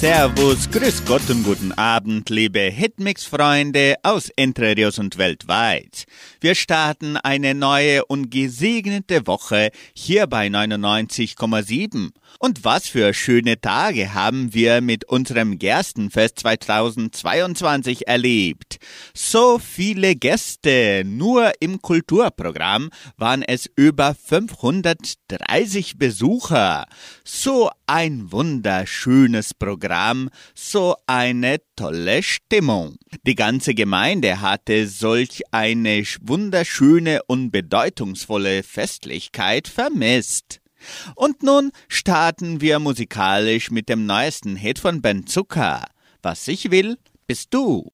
Servus, Grüß Gott und guten Abend, liebe Hitmix-Freunde aus Entre Rios und weltweit. Wir starten eine neue und gesegnete Woche hier bei 99,7. Und was für schöne Tage haben wir mit unserem Gerstenfest 2022 erlebt. So viele Gäste. Nur im Kulturprogramm waren es über 530 Besucher. So ein wunderschönes Programm, so eine tolle Stimmung. Die ganze Gemeinde hatte solch eine wunderschöne und bedeutungsvolle Festlichkeit vermisst. Und nun starten wir musikalisch mit dem neuesten Hit von Ben Zucker. Was ich will, bist du.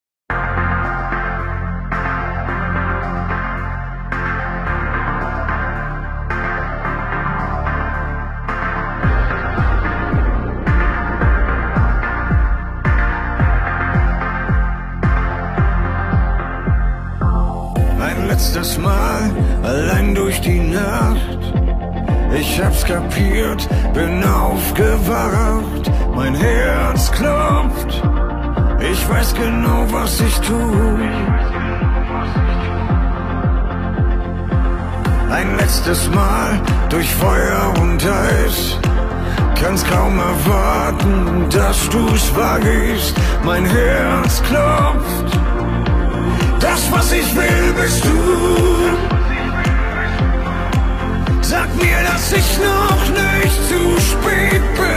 Letztes Mal allein durch die Nacht ich hab's kapiert, bin aufgewacht, mein Herz klopft. Ich weiß genau, was ich tu. Ein letztes Mal durch Feuer und Eis. Kann's kaum erwarten, dass du's wagst. Mein Herz klopft. Das, was ich will, bist du. Sag mir, dass ich noch nicht zu spät bin.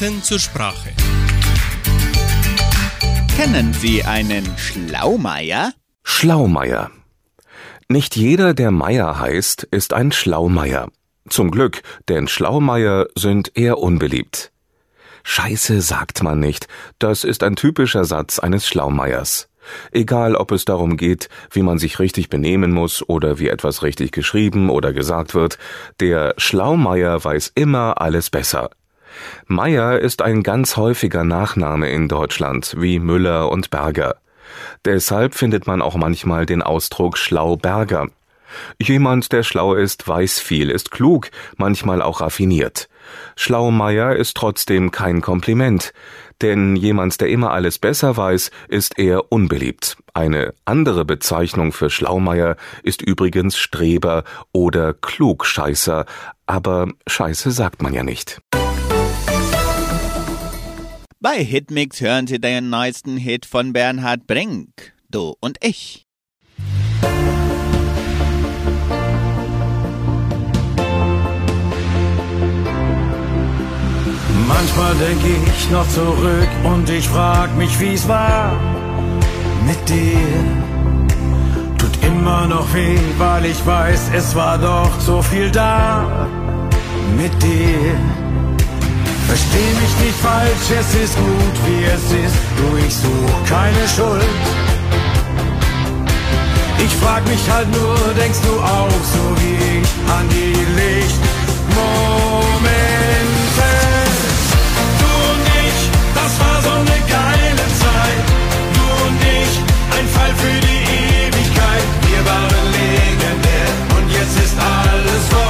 Fakten zur Sprache. Kennen Sie einen Schlaumeier? Schlaumeier. Nicht jeder, der Meier heißt, ist ein Schlaumeier. Zum Glück, denn Schlaumeier sind eher unbeliebt. Scheiße sagt man nicht, das ist ein typischer Satz eines Schlaumeiers. Egal, ob es darum geht, wie man sich richtig benehmen muss oder wie etwas richtig geschrieben oder gesagt wird, der Schlaumeier weiß immer alles besser. Meyer ist ein ganz häufiger Nachname in Deutschland, wie Müller und Berger. Deshalb findet man auch manchmal den Ausdruck Schlauberger. Jemand, der schlau ist, weiß viel, ist klug, manchmal auch raffiniert. Schlaumeier ist trotzdem kein Kompliment, denn jemand, der immer alles besser weiß, ist eher unbeliebt. Eine andere Bezeichnung für Schlaumeier ist übrigens Streber oder Klugscheißer, aber Scheiße sagt man ja nicht. Bei Hitmix hören Sie den neuesten Hit von Bernhard Brink, Du und ich. Manchmal denke ich noch zurück und ich frag mich, wie's war mit dir. Tut immer noch weh, weil ich weiß, es war doch so viel da mit dir. Versteh mich nicht falsch, es ist gut, wie es ist, du, ich such keine Schuld. Ich frag mich halt nur, denkst du auch so wie ich an die Lichtmomente? Du und ich, das war so eine geile Zeit. Du und ich, ein Fall für die Ewigkeit. Wir waren legendär und jetzt ist alles vorbei.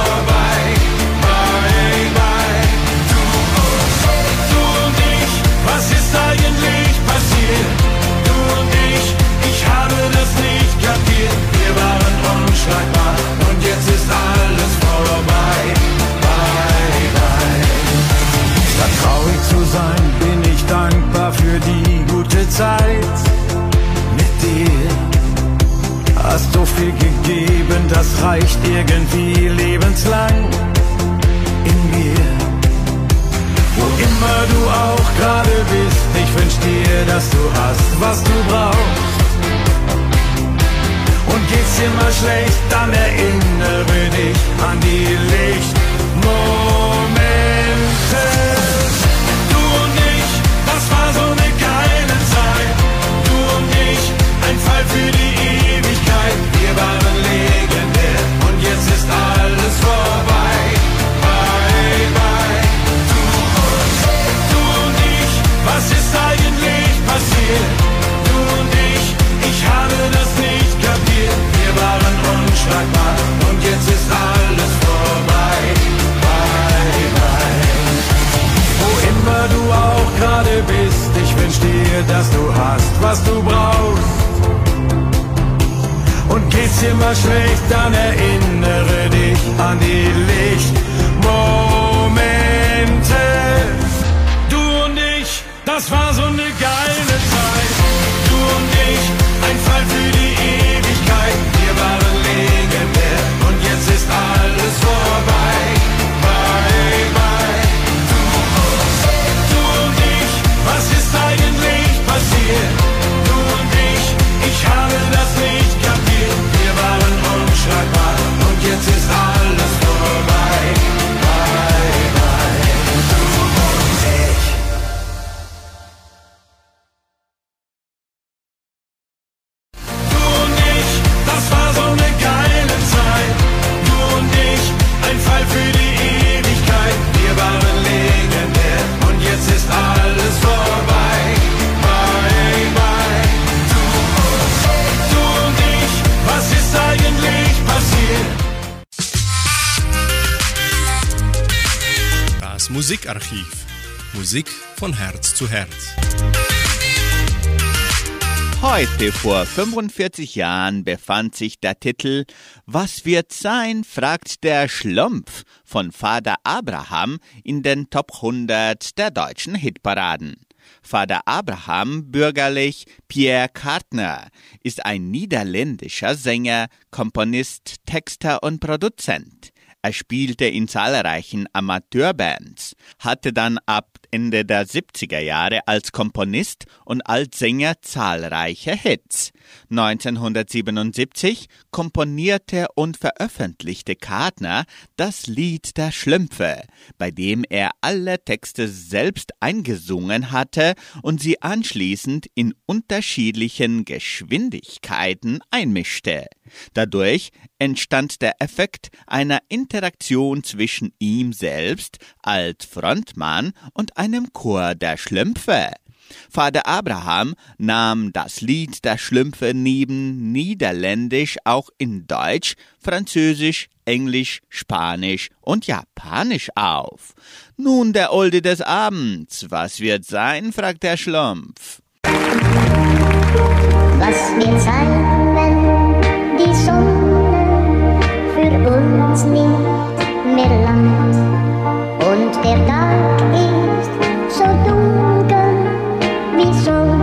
Und jetzt ist alles vorbei. Bye, bye. Statt zu sein, bin ich dankbar für die gute Zeit mit dir. Hast so viel gegeben, das reicht irgendwie lebenslang in mir. Wo immer du auch gerade bist, ich wünsch dir, dass du hast, was du brauchst. Geht's mal schlecht, dann erinnere dich an die Lichtmomente. Du und ich, das war so eine geile Zeit. Du und ich, ein Fall für die Ewigkeit. Wir waren legendär und jetzt ist alles vorbei. Bye, bye. Du und, du und ich, was ist eigentlich passiert? Du und ich, ich habe das nicht Wir waren unschlagbar und jetzt ist alles vorbei. Wo immer du auch gerade bist, ich wünsch dir, dass du hast, was du brauchst. Und geht's dir mal schlecht, dann erinnere dich an die Lichtmomente. Du und ich, das war so eine geile Zeit. Du und ich, ein Fall waren legendär und jetzt ist alles vorbei. Bye, bye. Du, du und ich, was ist eigentlich passiert? Du und ich, ich habe das nicht kapiert. Wir waren unschlagbar und jetzt ist alles Musikarchiv. Musik von Herz zu Herz. Heute vor 45 Jahren befand sich der Titel Was wird sein? fragt der Schlumpf von Vater Abraham in den Top 100 der deutschen Hitparaden. Vater Abraham, bürgerlich Pierre Kartner, ist ein niederländischer Sänger, Komponist, Texter und Produzent. Er spielte in zahlreichen Amateurbands, hatte dann ab Ende der 70er Jahre als Komponist und als Sänger zahlreiche Hits. 1977 komponierte und veröffentlichte Kartner das Lied der Schlümpfe, bei dem er alle Texte selbst eingesungen hatte und sie anschließend in unterschiedlichen Geschwindigkeiten einmischte. Dadurch entstand der Effekt einer Interaktion zwischen ihm selbst als Frontmann und einem Chor der Schlümpfe. Vater Abraham nahm das Lied der Schlümpfe neben Niederländisch auch in Deutsch, Französisch, Englisch, Spanisch und Japanisch auf. Nun der Olde des Abends. Was wird sein? fragt der Schlumpf. Was wird sein, wenn die Sonne für uns nicht mehr langt und der Tag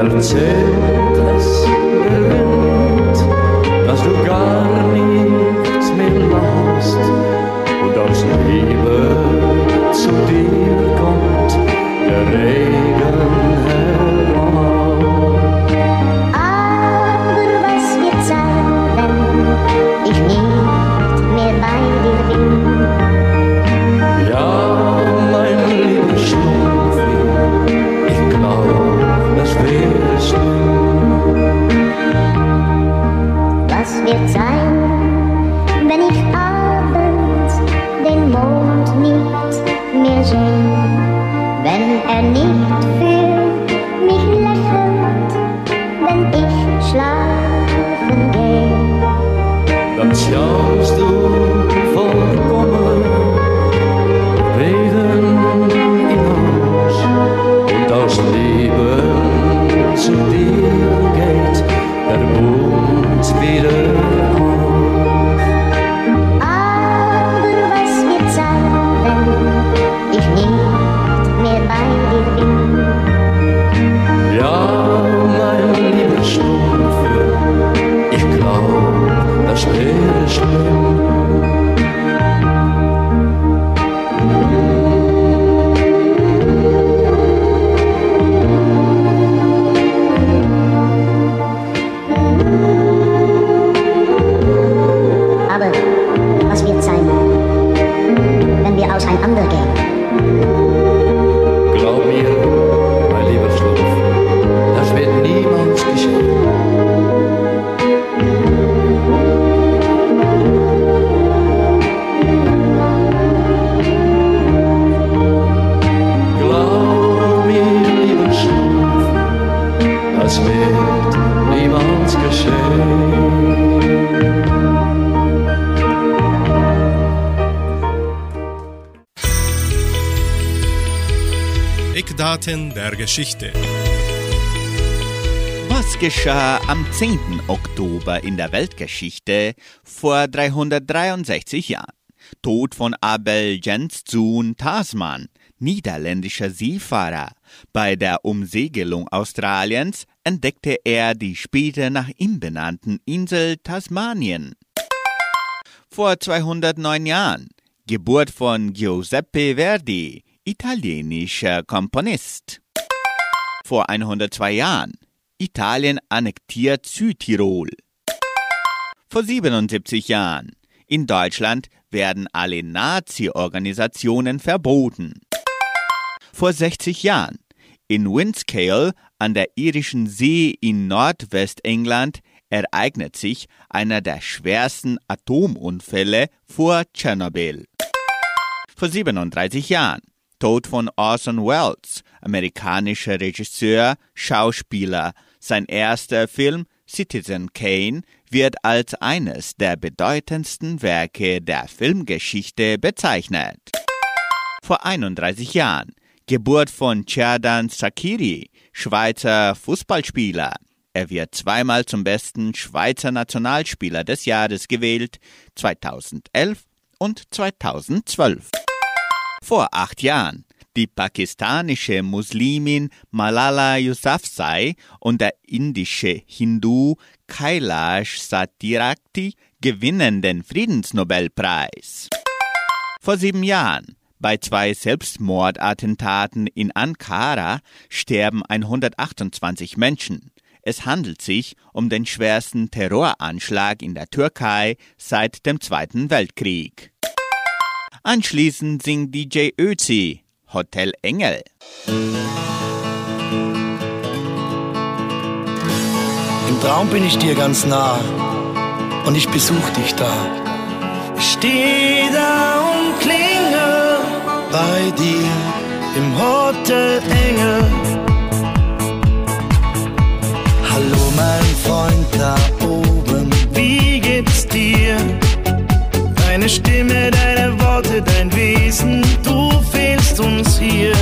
erzählt es der Wind, dass du gar nichts Geschichte. Was geschah am 10. Oktober in der Weltgeschichte vor 363 Jahren? Tod von Abel Jenszoon Tasman, niederländischer Seefahrer. Bei der Umsegelung Australiens entdeckte er die später nach ihm benannten Insel Tasmanien. Vor 209 Jahren Geburt von Giuseppe Verdi, italienischer Komponist. Vor 102 Jahren Italien annektiert Südtirol. Vor 77 Jahren in Deutschland werden alle Nazi-Organisationen verboten. Vor 60 Jahren in Windscale an der irischen See in Nordwestengland ereignet sich einer der schwersten Atomunfälle vor Tschernobyl. Vor 37 Jahren Tod von Orson Welles, amerikanischer Regisseur, Schauspieler. Sein erster Film Citizen Kane wird als eines der bedeutendsten Werke der Filmgeschichte bezeichnet. Vor 31 Jahren Geburt von Cerdan Sakiri, Schweizer Fußballspieler. Er wird zweimal zum besten Schweizer Nationalspieler des Jahres gewählt, 2011 und 2012. Vor acht Jahren die pakistanische Muslimin Malala Yousafzai und der indische Hindu Kailash Satyarthi gewinnen den Friedensnobelpreis. Vor sieben Jahren, bei zwei Selbstmordattentaten in Ankara, sterben 128 Menschen. Es handelt sich um den schwersten Terroranschlag in der Türkei seit dem Zweiten Weltkrieg. Anschließend singt DJ Özi Hotel Engel. Im Traum bin ich dir ganz nah und ich besuch dich da. Ich steh da und klingel bei dir im Hotel Engel. Hallo mein Freund da oben, wie geht's dir? Deine Stimme, deine Worte, dein Wesen, du fehlst uns hier,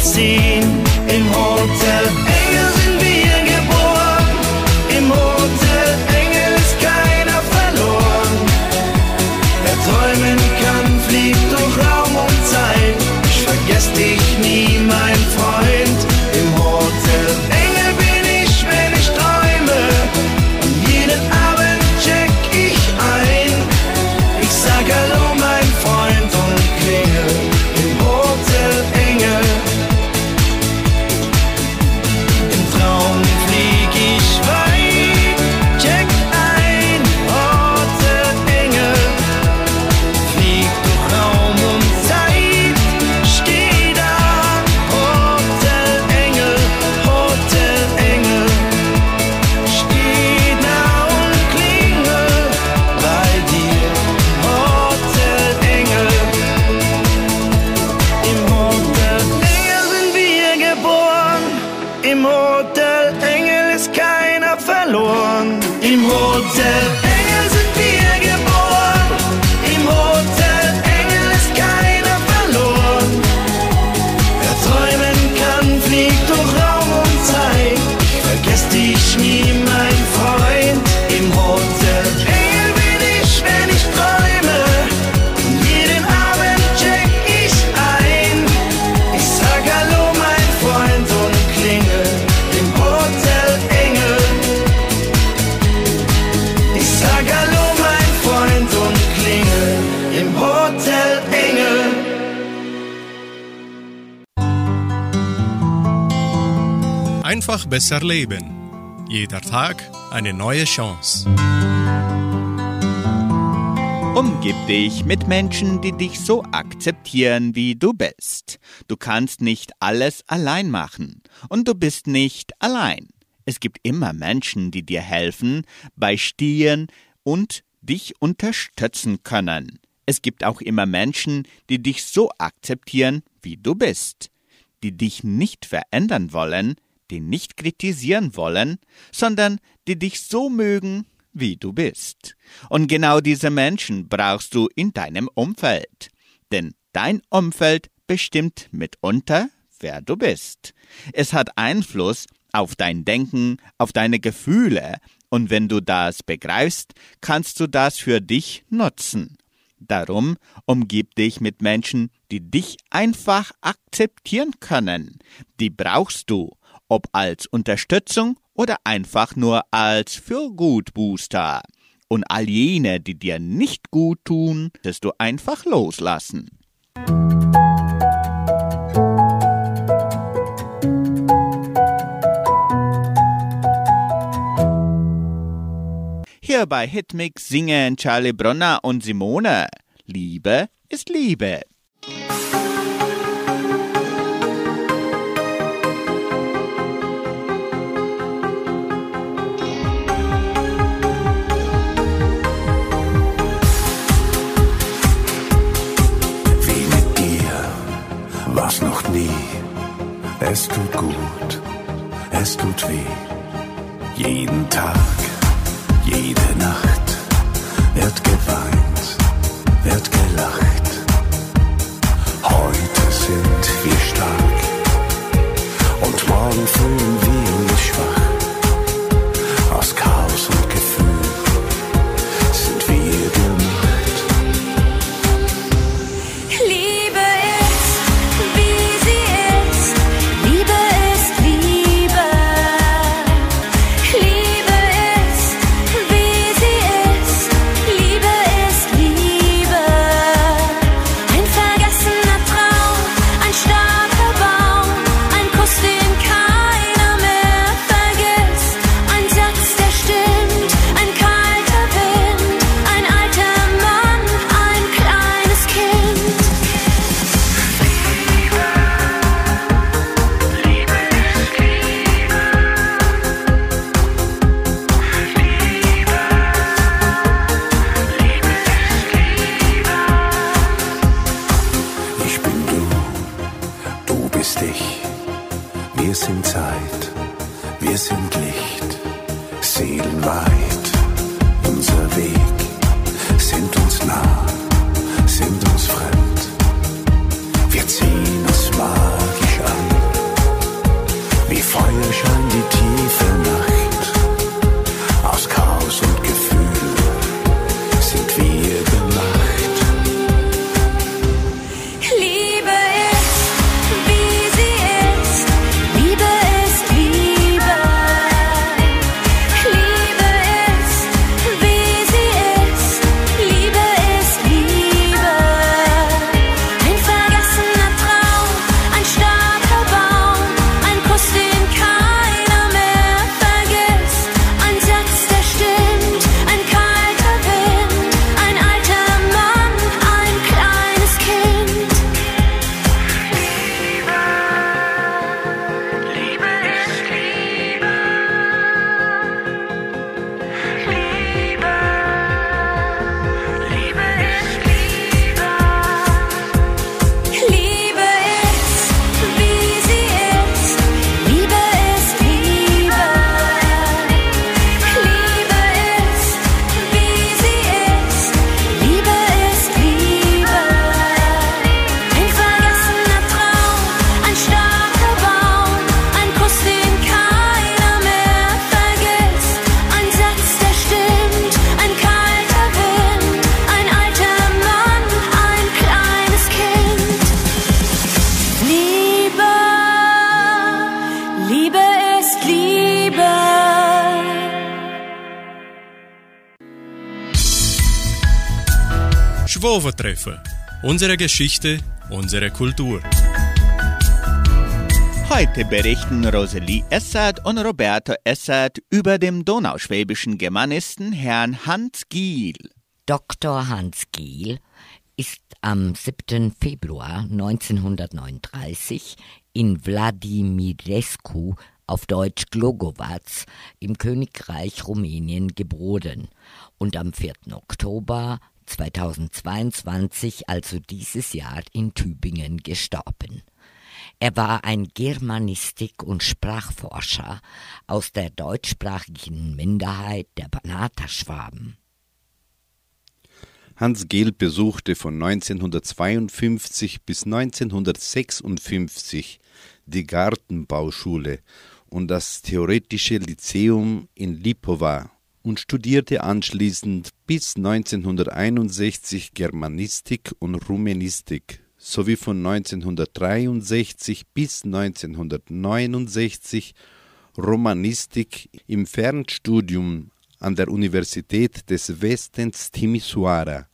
see besser leben. Jeder Tag eine neue Chance. Umgib dich mit Menschen, die dich so akzeptieren, wie du bist. Du kannst nicht alles allein machen und du bist nicht allein. Es gibt immer Menschen, die dir helfen, beistehen und dich unterstützen können. Es gibt auch immer Menschen, die dich so akzeptieren, wie du bist, die dich nicht verändern wollen, die nicht kritisieren wollen, sondern die dich so mögen, wie du bist. Und genau diese Menschen brauchst du in deinem Umfeld. Denn dein Umfeld bestimmt mitunter, wer du bist. Es hat Einfluss auf dein Denken, auf deine Gefühle, und wenn du das begreifst, kannst du das für dich nutzen. Darum umgib dich mit Menschen, die dich einfach akzeptieren können. Die brauchst du, ob als Unterstützung oder einfach nur als Fürgutbooster. Und all jene, die dir nicht gut tun, wirst du einfach loslassen. Hier bei Hitmix singen Charlie Brunner und Simone. Liebe ist Liebe. Es tut gut, es tut weh. Jeden Tag, jede Nacht wird geweint, wird gelacht. Unsere Geschichte, unsere Kultur. Heute berichten Rosalie Essert und Roberto Essert über den donauschwäbischen Germanisten Herrn Hans Giel. Dr. Hans Giel ist am 7. Februar 1939 in Wladimirescu, auf Deutsch Glogovac, im Königreich Rumänien geboren und am 4. Oktober 2022, also dieses Jahr, in Tübingen gestorben. Er war ein Germanistik- und Sprachforscher aus der deutschsprachigen Minderheit der Banaterschwaben. Hans Gehl besuchte von 1952 bis 1956 die Gartenbauschule und das Theoretische Lyzeum in Lipowa und studierte anschließend bis 1961 Germanistik und Rumänistik sowie von 1963 bis 1969 Romanistik im Fernstudium an der Universität des Westens Timisoara.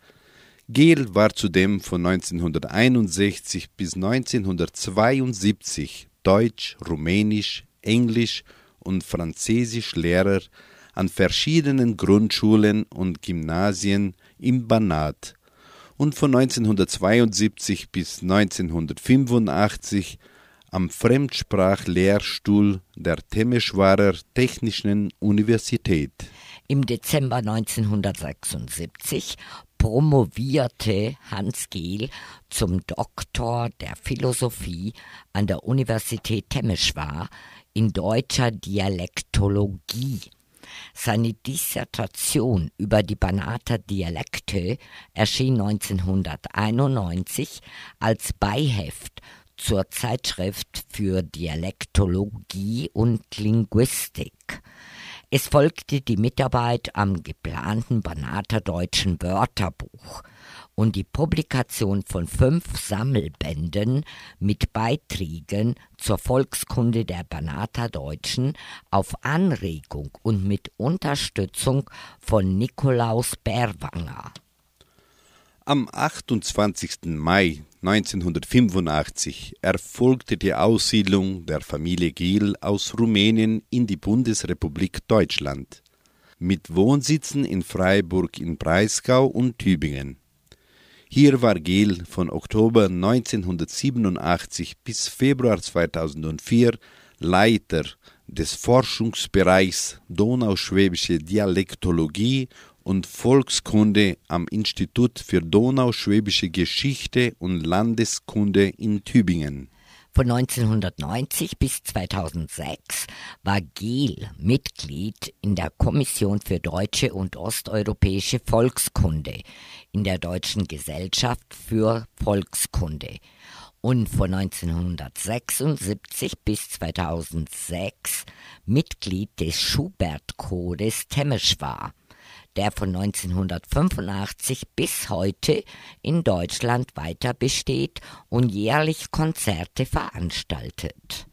Gel war zudem von 1961 bis 1972 Deutsch, Rumänisch, Englisch und Französisch Lehrer an verschiedenen Grundschulen und Gymnasien im Banat und von 1972 bis 1985 am Fremdsprachlehrstuhl der Temeshwarer Technischen Universität. Im Dezember 1976 promovierte Hans Gehl zum Doktor der Philosophie an der Universität Temeshwar in deutscher Dialektologie. Seine Dissertation über die Banater Dialekte erschien 1991 als Beiheft zur Zeitschrift für Dialektologie und Linguistik. Es folgte die Mitarbeit am geplanten Banater deutschen Wörterbuch und die Publikation von fünf Sammelbänden mit Beiträgen zur Volkskunde der Banater Deutschen auf Anregung und mit Unterstützung von Nikolaus Berwanger. Am 28. Mai 1985 erfolgte die Aussiedlung der Familie Giel aus Rumänien in die Bundesrepublik Deutschland mit Wohnsitzen in Freiburg im Breisgau und Tübingen. Hier war Gehl von Oktober 1987 bis Februar 2004 Leiter des Forschungsbereichs Donauschwäbische Dialektologie und Volkskunde am Institut für Donauschwäbische Geschichte und Landeskunde in Tübingen. Von 1990 bis 2006 war Gehl Mitglied in der Kommission für deutsche und osteuropäische Volkskunde in der Deutschen Gesellschaft für Volkskunde. Und von 1976 bis 2006 Mitglied des Schubert-Chores Temeschwar der von 1985 bis heute in Deutschland weiter besteht und jährlich Konzerte veranstaltet.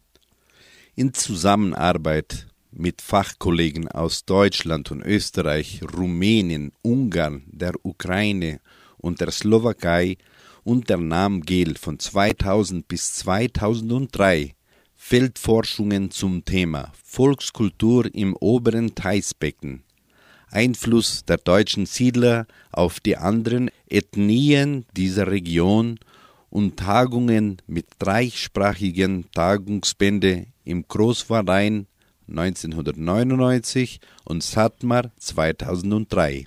In Zusammenarbeit mit Fachkollegen aus Deutschland und Österreich, Rumänien, Ungarn, der Ukraine und der Slowakei unternahm Gel von 2000 bis 2003 Feldforschungen zum Thema Volkskultur im oberen Theisbecken Einfluss der deutschen Siedler auf die anderen Ethnien dieser Region und Tagungen mit dreisprachigen Tagungsbände im Großverein 1999 und Satmar 2003.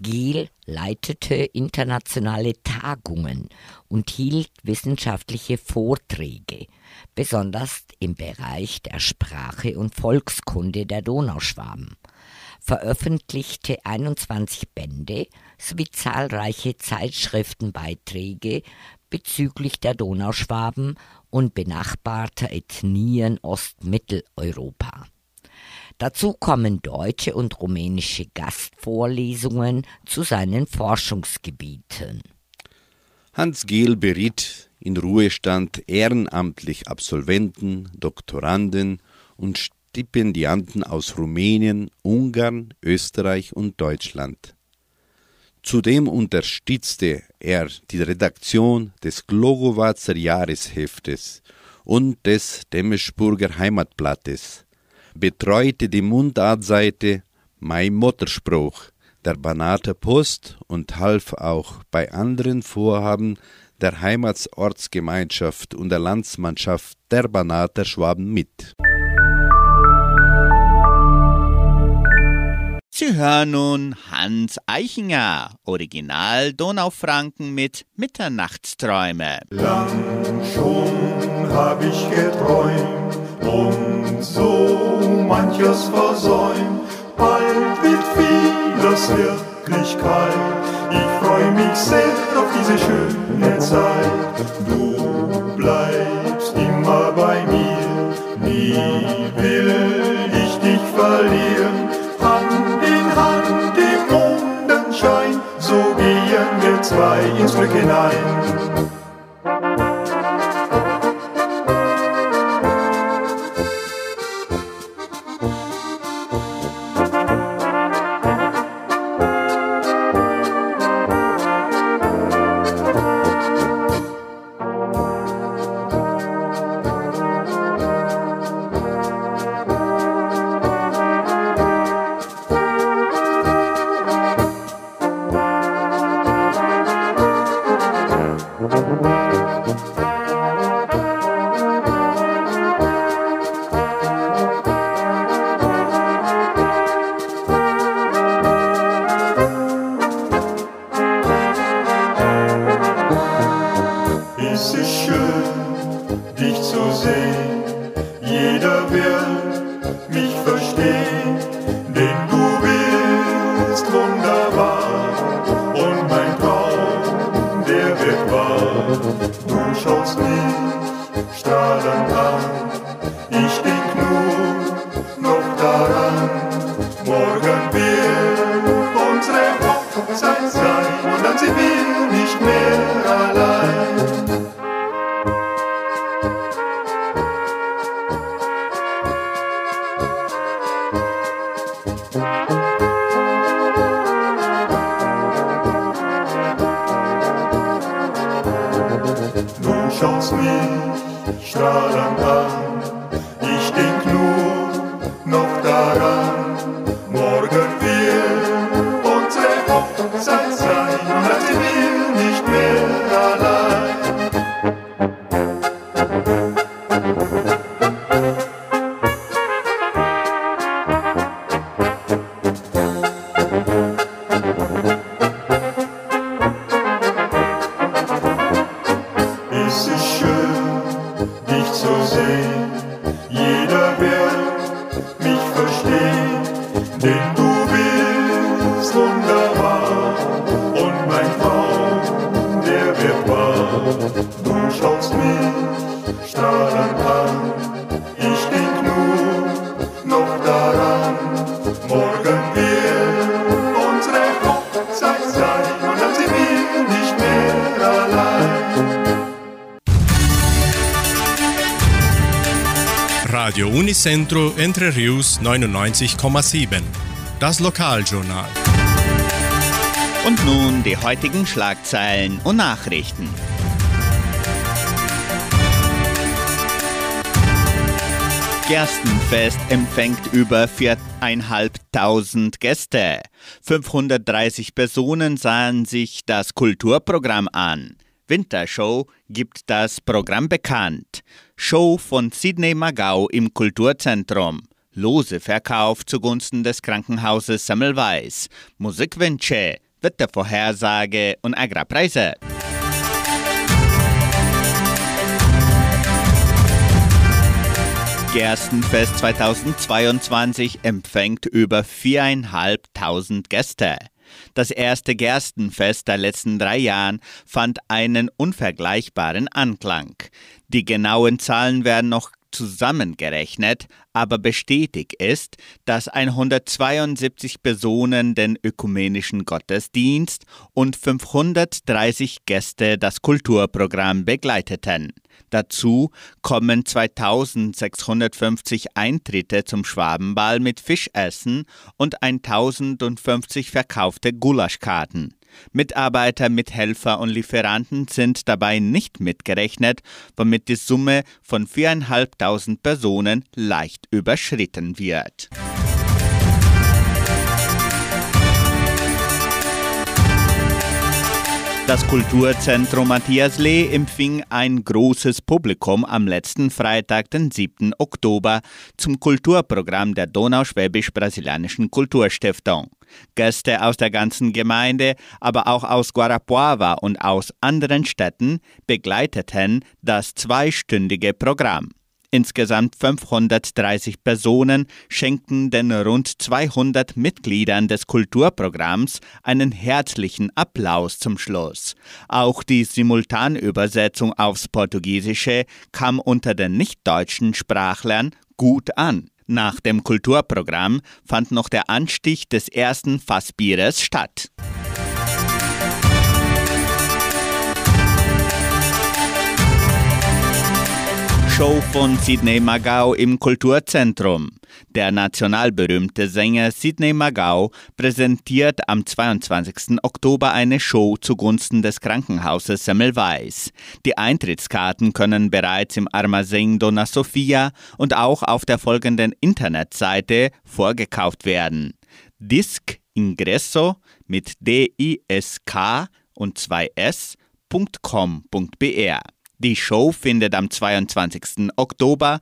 Giel leitete internationale Tagungen und hielt wissenschaftliche Vorträge, besonders im Bereich der Sprache und Volkskunde der Donauschwaben veröffentlichte 21 Bände sowie zahlreiche Zeitschriftenbeiträge bezüglich der Donauschwaben und benachbarter Ethnien Ostmitteleuropa. Dazu kommen deutsche und rumänische Gastvorlesungen zu seinen Forschungsgebieten. Hans Gehl beriet in Ruhestand ehrenamtlich Absolventen, Doktoranden und Stipendianten aus Rumänien, Ungarn, Österreich und Deutschland. Zudem unterstützte er die Redaktion des Glogowatzer Jahresheftes und des Demeschburger Heimatblattes, betreute die Mundartseite Mein Mutterspruch der Banater Post und half auch bei anderen Vorhaben der Heimatsortsgemeinschaft und der Landsmannschaft der Banater Schwaben mit. Sie hören nun Hans Eichinger, Original Donaufranken mit Mitternachtsträume. Lang schon hab ich geträumt und so manches versäumt. Bald wird vieles Wirklichkeit. Ich freu mich sehr auf diese schöne Zeit. Du bleibst immer bei mir, nie will ich dich verlieren. frei ins Glück hinein. Radio Unicentro Entre Rius 99,7. Das Lokaljournal. Und nun die heutigen Schlagzeilen und Nachrichten. Gerstenfest empfängt über 4.500 Gäste. 530 Personen sahen sich das Kulturprogramm an. Wintershow gibt das Programm bekannt. Show von Sidney Magau im Kulturzentrum. Lose Verkauf zugunsten des Krankenhauses Semmelweis. Musikwünsche, Wettervorhersage und Agrarpreise. Gerstenfest 2022 empfängt über 4.500 Gäste. Das erste Gerstenfest der letzten drei Jahren fand einen unvergleichbaren Anklang. Die genauen Zahlen werden noch zusammengerechnet, aber bestätigt ist, dass 172 Personen den ökumenischen Gottesdienst und 530 Gäste das Kulturprogramm begleiteten. Dazu kommen 2650 Eintritte zum Schwabenball mit Fischessen und 1050 verkaufte Gulaschkarten. Mitarbeiter, Mithelfer und Lieferanten sind dabei nicht mitgerechnet, womit die Summe von 4.500 Personen leicht überschritten wird. Das Kulturzentrum Matthias Lee empfing ein großes Publikum am letzten Freitag, den 7. Oktober, zum Kulturprogramm der Donauschwäbisch-Brasilianischen Kulturstiftung. Gäste aus der ganzen Gemeinde, aber auch aus Guarapuava und aus anderen Städten begleiteten das zweistündige Programm. Insgesamt 530 Personen schenkten den rund 200 Mitgliedern des Kulturprogramms einen herzlichen Applaus zum Schluss. Auch die Simultanübersetzung aufs Portugiesische kam unter den nicht-deutschen Sprachlern gut an. Nach dem Kulturprogramm fand noch der Anstich des ersten Fassbieres statt. Show von Sidney Magau im Kulturzentrum. Der national berühmte Sänger Sidney Magau präsentiert am 22. Oktober eine Show zugunsten des Krankenhauses Semmelweis. Die Eintrittskarten können bereits im Armazém Dona Sofia und auch auf der folgenden Internetseite vorgekauft werden. Disc Ingresso mit D-I-S-K und 2s.com.br. Die Show findet am 22. Oktober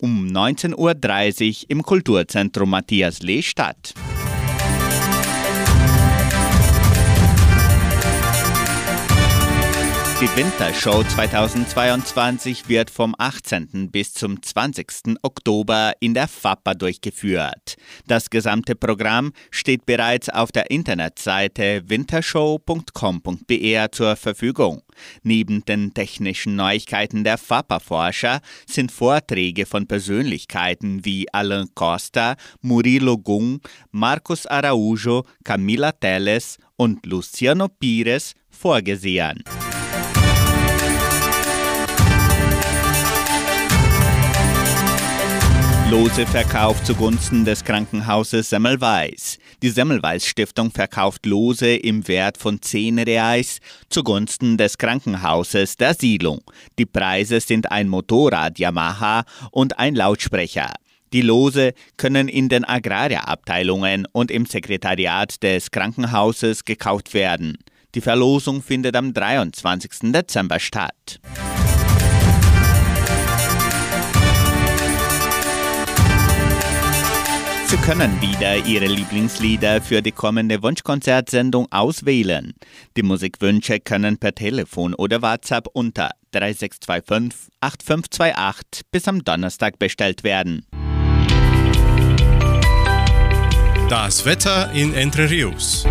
um 19.30 Uhr im Kulturzentrum Matthias Lee statt. Die Wintershow 2022 wird vom 18. bis zum 20. Oktober in der FAPA durchgeführt. Das gesamte Programm steht bereits auf der Internetseite wintershow.com.br zur Verfügung. Neben den technischen Neuigkeiten der FAPA-Forscher sind Vorträge von Persönlichkeiten wie Alain Costa, Murilo Gung, Marcos Araújo, Camila Teles und Luciano Pires vorgesehen. Lose Verkauf zugunsten des Krankenhauses Semmelweis. Die Semmelweis Stiftung verkauft Lose im Wert von 10 Reais zugunsten des Krankenhauses der Siedlung. Die Preise sind ein Motorrad Yamaha und ein Lautsprecher. Die Lose können in den Agrarabteilungen und im Sekretariat des Krankenhauses gekauft werden. Die Verlosung findet am 23. Dezember statt. Sie können wieder Ihre Lieblingslieder für die kommende Wunschkonzertsendung auswählen. Die Musikwünsche können per Telefon oder WhatsApp unter 3625 8528 bis am Donnerstag bestellt werden. Das Wetter in Entre Rios.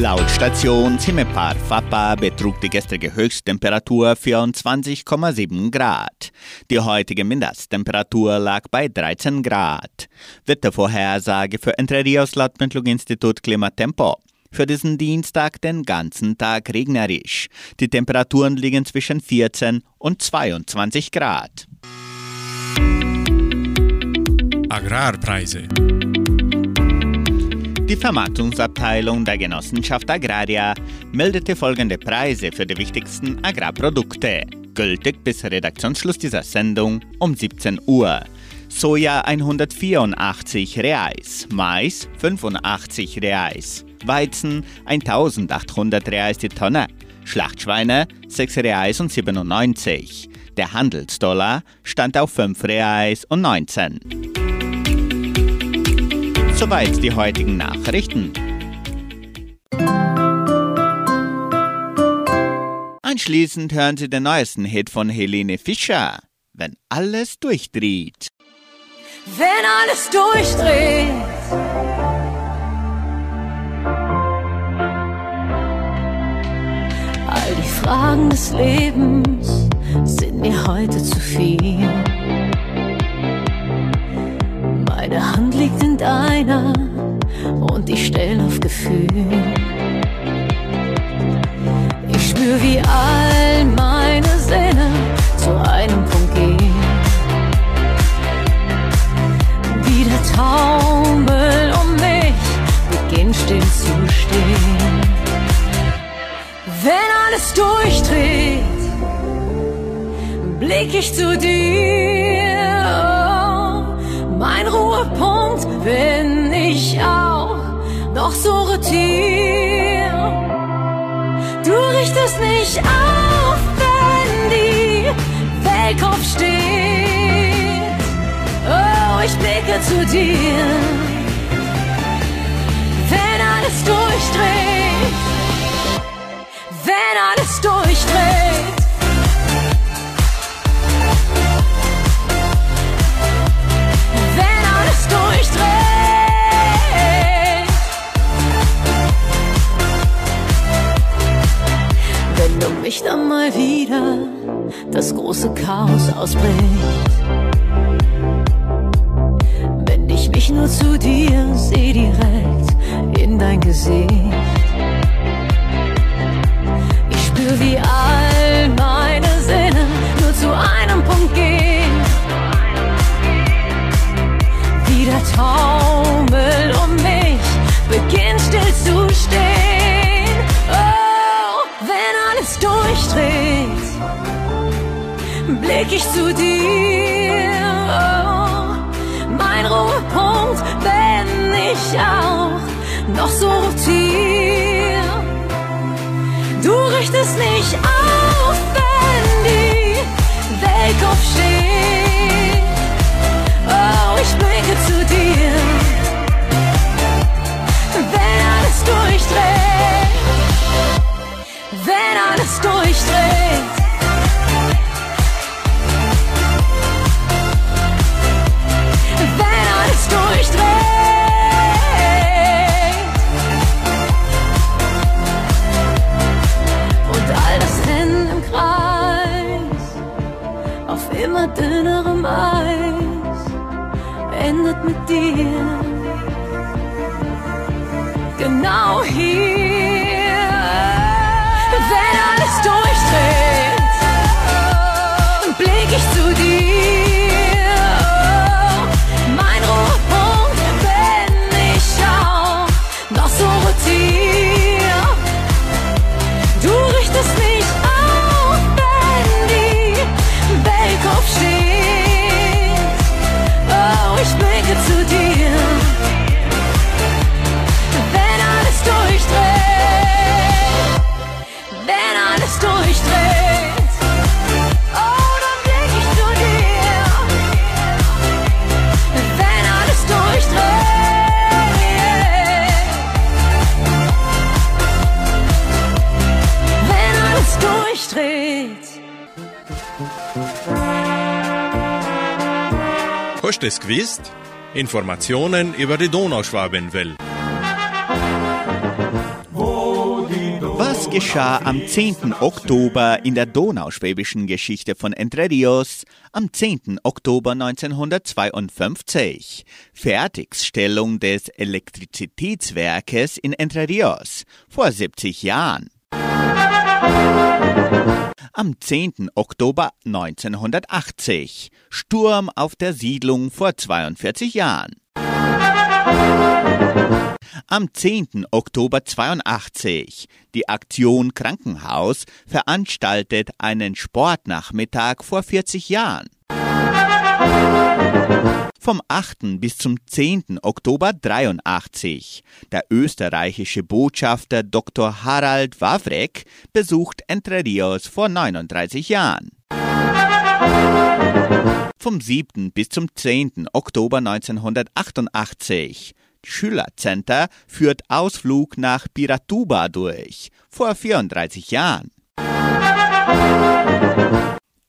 Laut Station Cimepar Fapa betrug die gestrige Höchsttemperatur 24,7 Grad. Die heutige Mindesttemperatur lag bei 13 Grad. Wettervorhersage für Entre Rios laut Metlog-Institut Klimatempo. Für diesen Dienstag den ganzen Tag regnerisch. Die Temperaturen liegen zwischen 14 und 22 Grad. Agrarpreise. Die Vermarktungsabteilung der Genossenschaft Agraria meldete folgende Preise für die wichtigsten Agrarprodukte, gültig bis Redaktionsschluss dieser Sendung um 17 Uhr. Soja 184 Reais, Mais 85 Reais, Weizen 1800 Reais die Tonne, Schlachtschweine 6 Reais und 97. Der Handelsdollar stand auf 5 Reais und 19. Soweit die heutigen Nachrichten. Anschließend hören Sie den neuesten Hit von Helene Fischer, wenn alles durchdreht. wenn alles durchdreht. All die Fragen des Lebens sind mir heute zu viel. Meine Hand liegt in deiner und ich stell auf Gefühl. Ich spür, wie all meine Sinne zu einem Punkt gehen. Wie der Taumel um mich beginnt still zu stehen. Wenn alles durchdreht, blick ich zu dir. Ruhepunkt bin ich auch, doch so rotier. Du richtest nicht auf, wenn die Welt Kopf steht. Oh, ich blicke zu dir. Wenn alles durchdreht, wenn alles durchdreht. Mich dann mal wieder das große Chaos ausbricht. Wenn ich mich nur zu dir seh direkt in dein Gesicht. Ich spür, wie all meine Sinne nur zu einem Punkt gehen. Wie der Taumel um mich beginnt still zu stehen. Blick ich zu dir. Oh, mein Ruhepunkt bin ich auch noch so rotier. Du richtest nicht auf, wenn die Welt aufsteht. Oh, ich blicke zu dir. Wenn alles durchdreht, wenn alles immer dünnerem Eis endet mit dir. Genau hier, Hast es gewusst? Informationen über die Donauschwabenwelle. Was geschah am 10. Oktober in der donauschwäbischen Geschichte von Entre Rios am 10. Oktober 1952? Fertigstellung des Elektrizitätswerkes in Entre Rios vor 70 Jahren. Am 10. Oktober 1980 Sturm auf der Siedlung vor 42 Jahren. Am 10. Oktober 82 die Aktion Krankenhaus veranstaltet einen Sportnachmittag vor 40 Jahren. Vom 8. bis zum 10. Oktober 83 der österreichische Botschafter Dr. Harald Wawrek besucht Entre Rios vor 39 Jahren. Vom 7. bis zum 10. Oktober 1988 Schülercenter führt Ausflug nach Piratuba durch, vor 34 Jahren.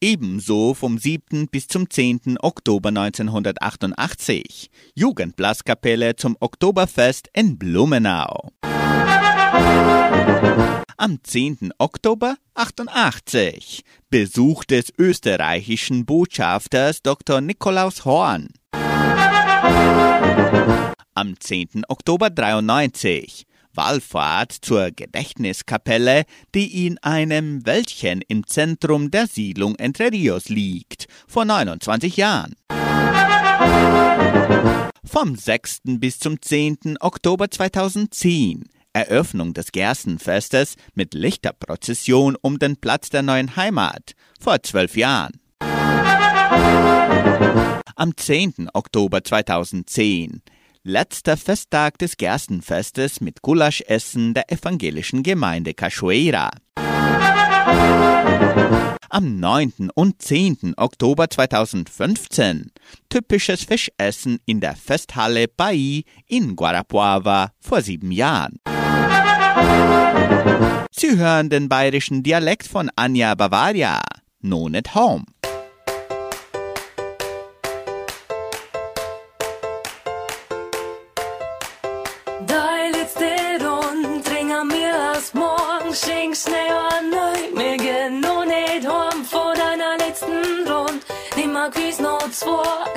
Ebenso vom 7. bis zum 10. Oktober 1988 Jugendblaskapelle zum Oktoberfest in Blumenau. Am 10. Oktober 88 Besuch des österreichischen Botschafters Dr. Nikolaus Horn. Am 10. Oktober 93 Wallfahrt zur Gedächtniskapelle, die in einem Wäldchen im Zentrum der Siedlung Entre Rios liegt, vor 29 Jahren. Vom 6. bis zum 10. Oktober 2010 Eröffnung des Gerstenfestes mit Lichterprozession um den Platz der neuen Heimat vor zwölf Jahren. Am 10. Oktober 2010 letzter Festtag des Gerstenfestes mit Gulaschessen der evangelischen Gemeinde Cachoeira. Am 9. und 10. Oktober 2015 typisches Fischessen in der Festhalle Bai in Guarapuava vor sieben Jahren. Sie hören den bayerischen Dialekt von Anja Bavaria, Known at Home.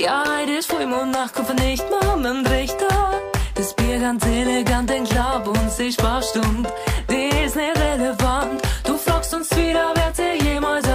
Ja, heute ist Vollmond, Nacht kommt nicht mehr mit Richter. Das Bier ganz elegant, den Club und sich Sparstund. Die ist nicht relevant. Du fragst uns wieder, wer sie jemals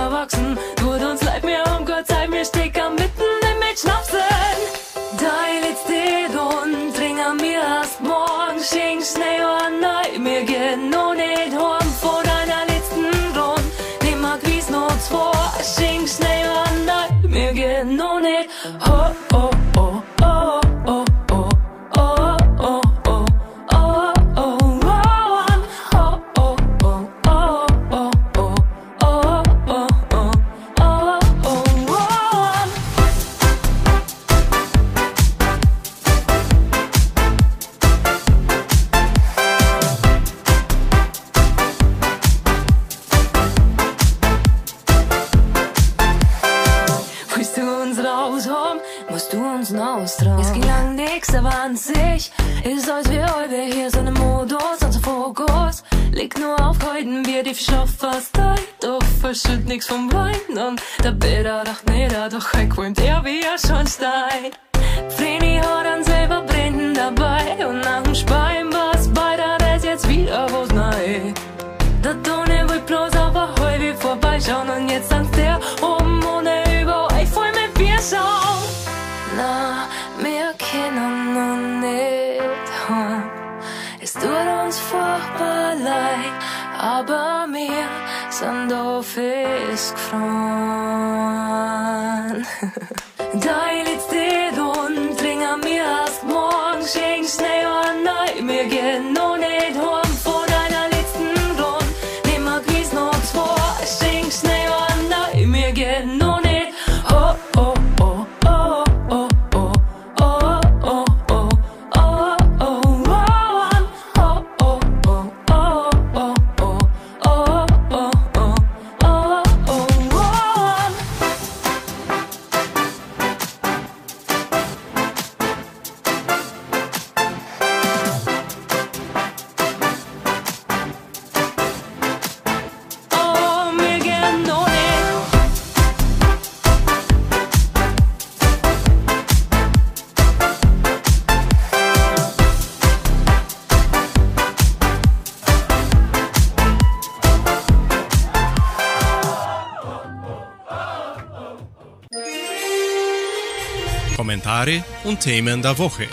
Kommentare und Themen der Woche.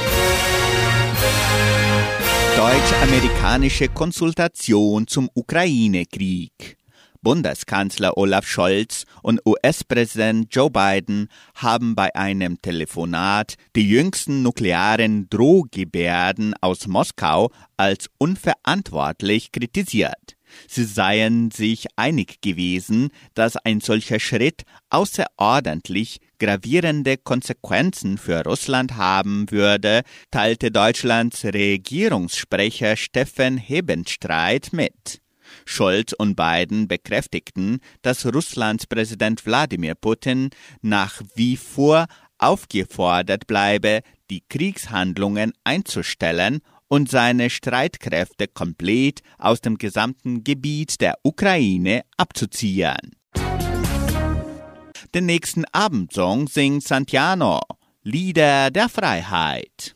Deutsch-amerikanische Konsultation zum Ukraine-Krieg. Bundeskanzler Olaf Scholz und US-Präsident Joe Biden haben bei einem Telefonat die jüngsten nuklearen Drohgebärden aus Moskau als unverantwortlich kritisiert. Sie seien sich einig gewesen, dass ein solcher Schritt außerordentlich gravierende Konsequenzen für Russland haben würde, teilte Deutschlands Regierungssprecher Steffen Hebenstreit mit. Scholz und Biden bekräftigten, dass Russlands Präsident Wladimir Putin nach wie vor aufgefordert bleibe, die Kriegshandlungen einzustellen und seine Streitkräfte komplett aus dem gesamten Gebiet der Ukraine abzuziehen. Den nächsten Abendsong singt Santiano, Lieder der Freiheit.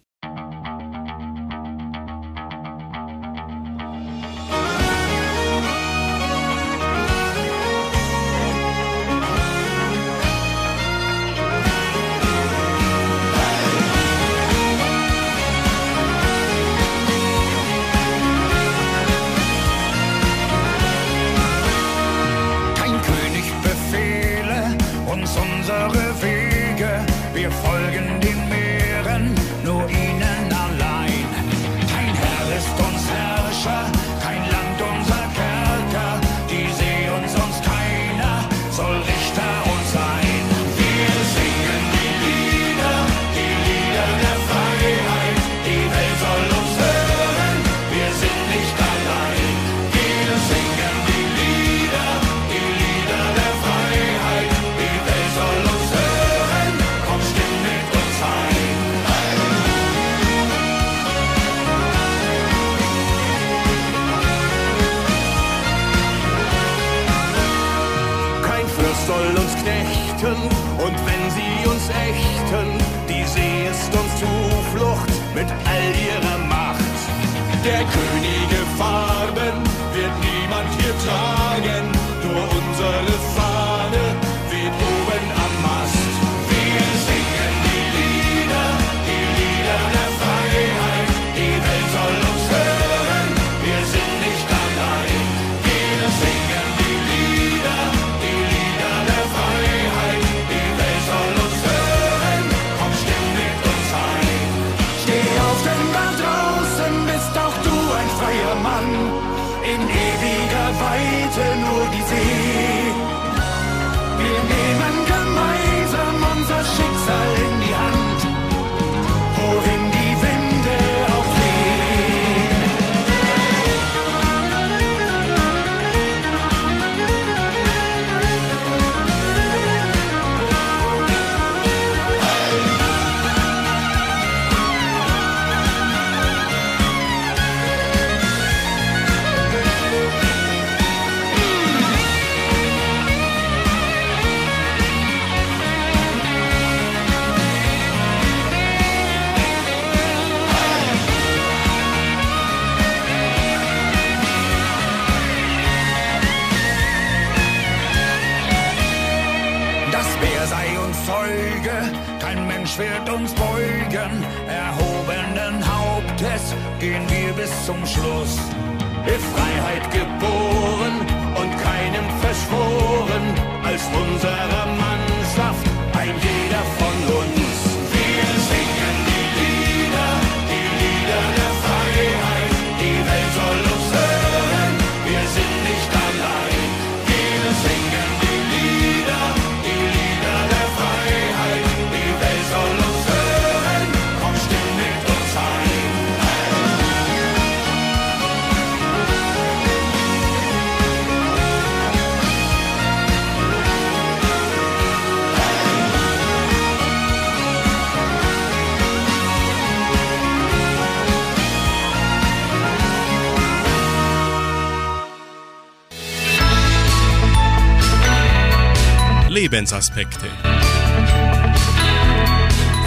Lebensaspekte.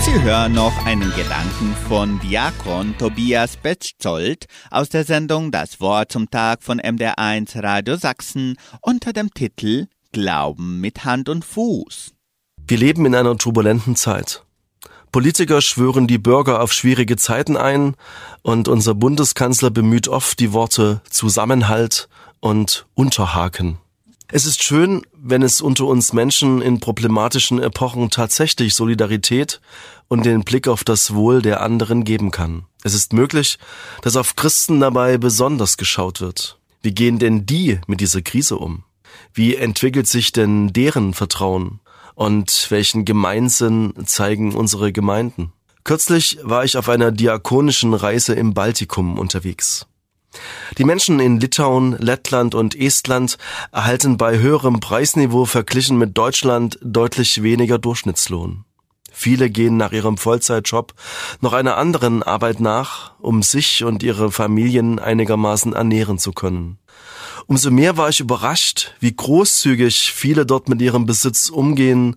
Sie hören noch einen Gedanken von Diakon Tobias Betzold aus der Sendung Das Wort zum Tag von MDR1 Radio Sachsen unter dem Titel Glauben mit Hand und Fuß. Wir leben in einer turbulenten Zeit. Politiker schwören die Bürger auf schwierige Zeiten ein und unser Bundeskanzler bemüht oft die Worte Zusammenhalt und Unterhaken. Es ist schön, wenn es unter uns Menschen in problematischen Epochen tatsächlich Solidarität und den Blick auf das Wohl der anderen geben kann. Es ist möglich, dass auf Christen dabei besonders geschaut wird. Wie gehen denn die mit dieser Krise um? Wie entwickelt sich denn deren Vertrauen? Und welchen Gemeinsinn zeigen unsere Gemeinden? Kürzlich war ich auf einer diakonischen Reise im Baltikum unterwegs. Die Menschen in Litauen, Lettland und Estland erhalten bei höherem Preisniveau verglichen mit Deutschland deutlich weniger Durchschnittslohn. Viele gehen nach ihrem Vollzeitjob noch einer anderen Arbeit nach, um sich und ihre Familien einigermaßen ernähren zu können. Umso mehr war ich überrascht, wie großzügig viele dort mit ihrem Besitz umgehen,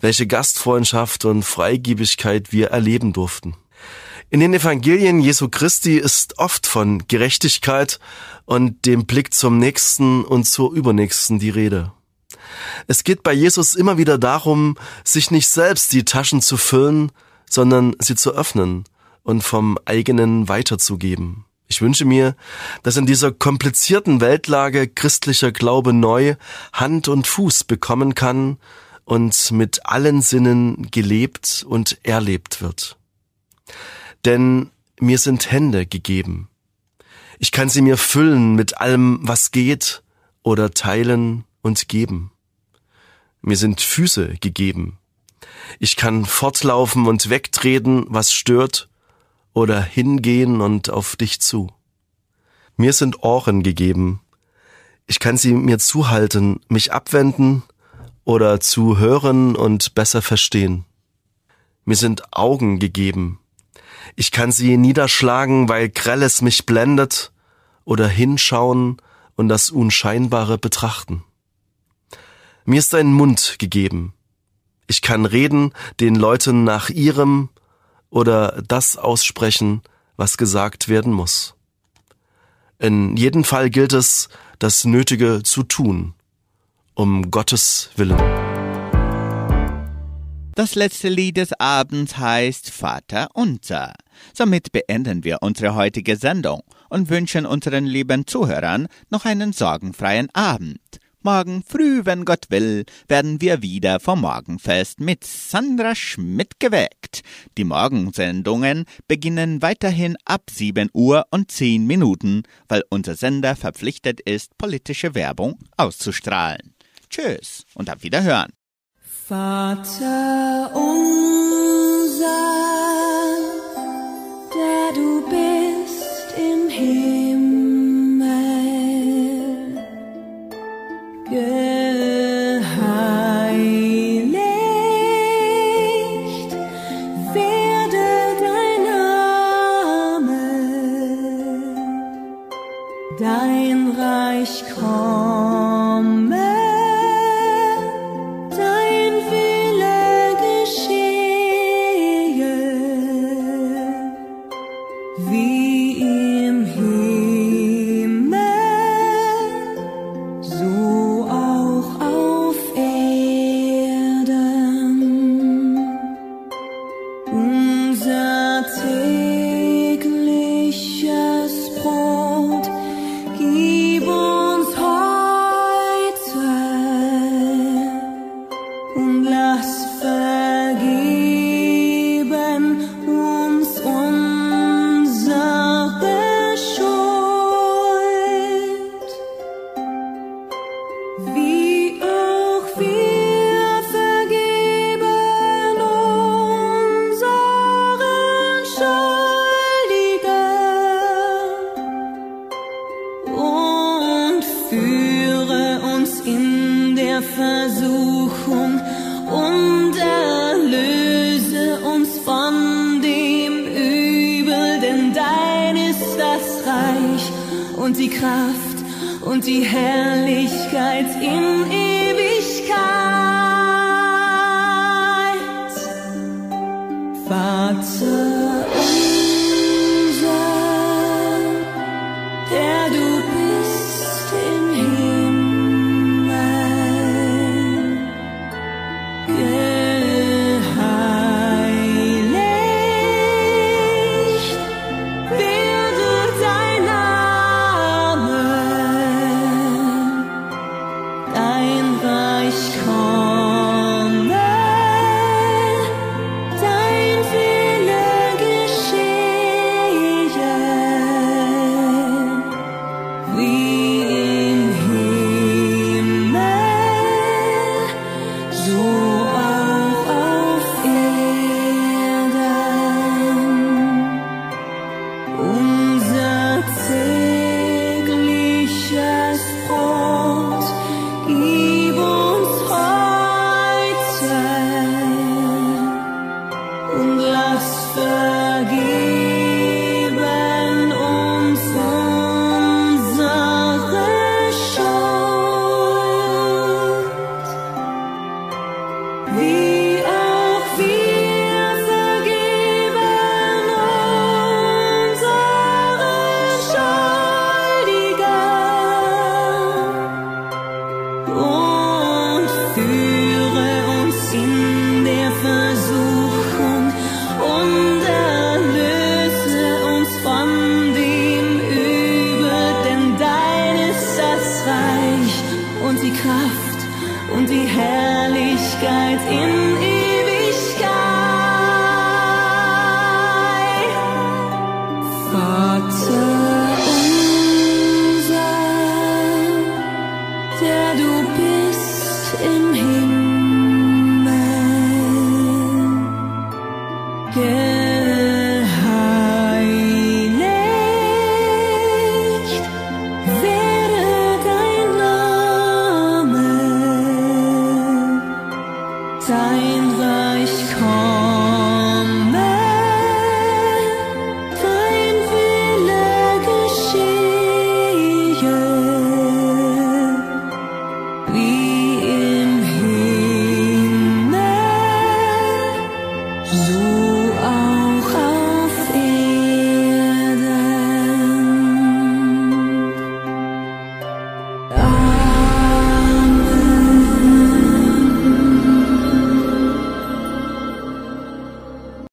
welche Gastfreundschaft und Freigiebigkeit wir erleben durften. In den Evangelien Jesu Christi ist oft von Gerechtigkeit und dem Blick zum Nächsten und zur Übernächsten die Rede. Es geht bei Jesus immer wieder darum, sich nicht selbst die Taschen zu füllen, sondern sie zu öffnen und vom eigenen weiterzugeben. Ich wünsche mir, dass in dieser komplizierten Weltlage christlicher Glaube neu Hand und Fuß bekommen kann und mit allen Sinnen gelebt und erlebt wird denn mir sind Hände gegeben. Ich kann sie mir füllen mit allem, was geht, oder teilen und geben. Mir sind Füße gegeben. Ich kann fortlaufen und wegtreten, was stört, oder hingehen und auf dich zu. Mir sind Ohren gegeben. Ich kann sie mir zuhalten, mich abwenden oder zuhören und besser verstehen. Mir sind Augen gegeben. Ich kann sie niederschlagen, weil Grelles mich blendet, oder hinschauen und das Unscheinbare betrachten. Mir ist ein Mund gegeben. Ich kann reden den Leuten nach ihrem oder das aussprechen, was gesagt werden muss. In jedem Fall gilt es, das Nötige zu tun, um Gottes Willen. Das letzte Lied des Abends heißt Vater unser. Somit beenden wir unsere heutige Sendung und wünschen unseren lieben Zuhörern noch einen sorgenfreien Abend. Morgen früh, wenn Gott will, werden wir wieder vom Morgenfest mit Sandra Schmidt geweckt. Die Morgensendungen beginnen weiterhin ab 7 Uhr und 10 Minuten, weil unser Sender verpflichtet ist, politische Werbung auszustrahlen. Tschüss und auf Wiederhören. Vater unser, der du see.